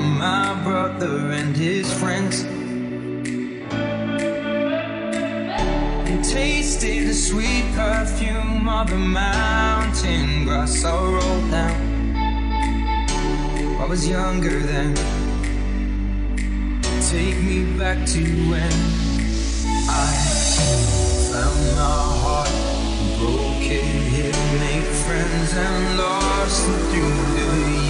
my brother and his friends and tasted the sweet perfume of the mountain grass I rolled down. I was younger then. Take me back to when I found my heart, broken, made friends and lost through the years.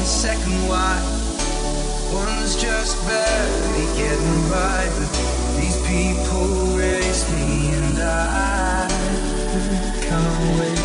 the second why. One's just barely getting by, but these people race me, and I can't wait.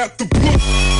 at the book.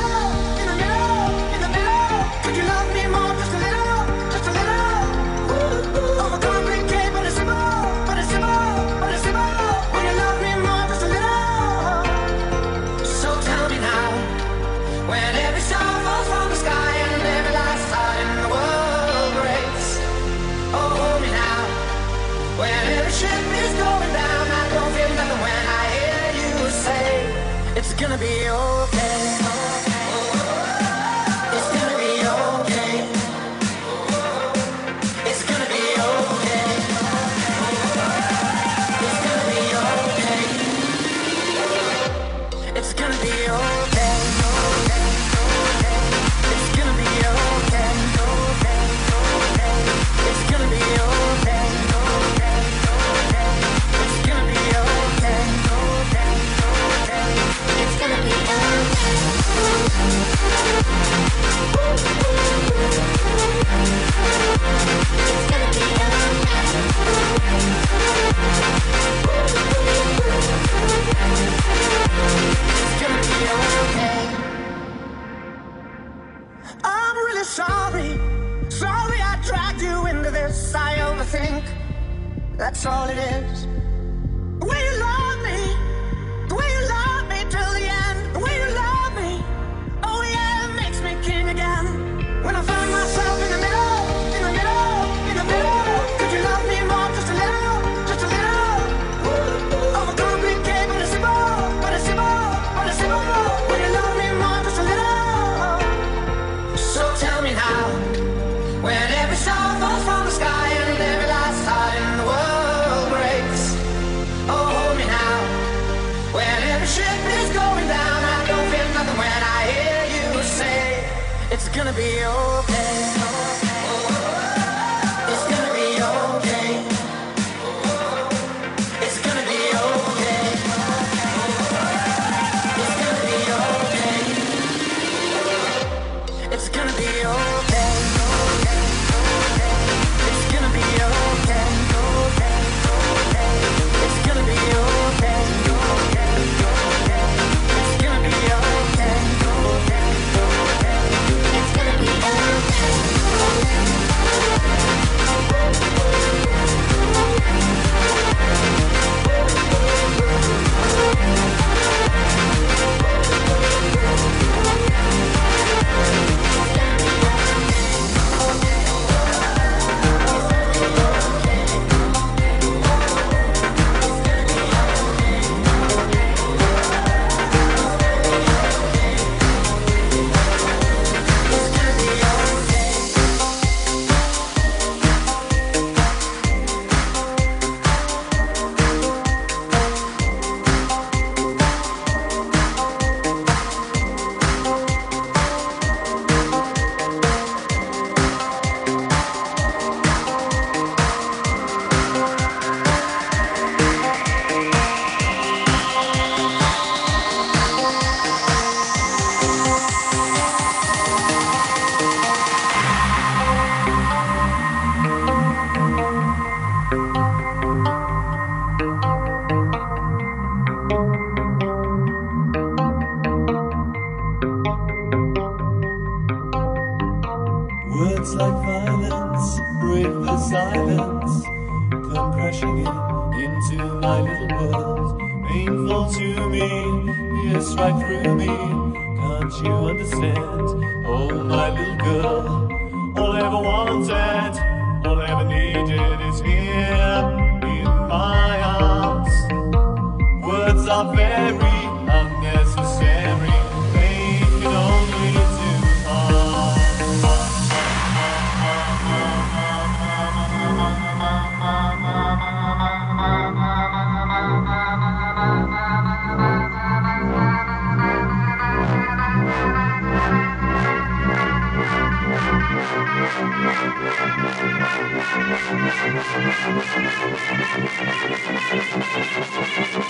be old. come crashing in into my little world. Painful to me, yes, right through me. Can't you understand? Oh, my little girl, all I ever wanted, all I ever needed is here in my arms. Words are very そうそうそうそうそうそうそうそうそうそうそうそうそうそうそうそうそうそうそう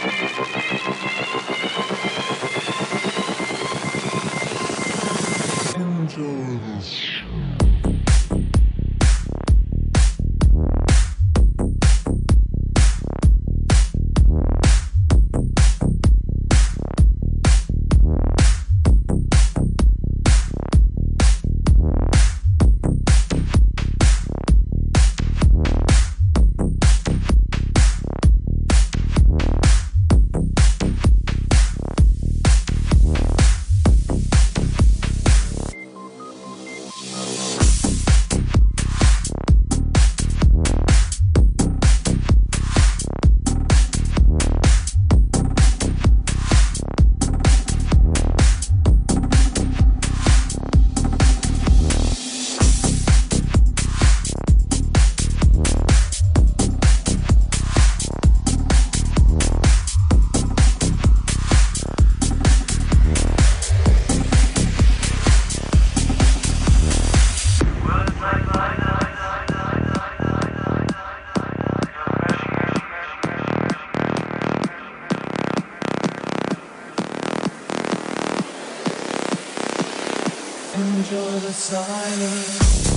you're the silence.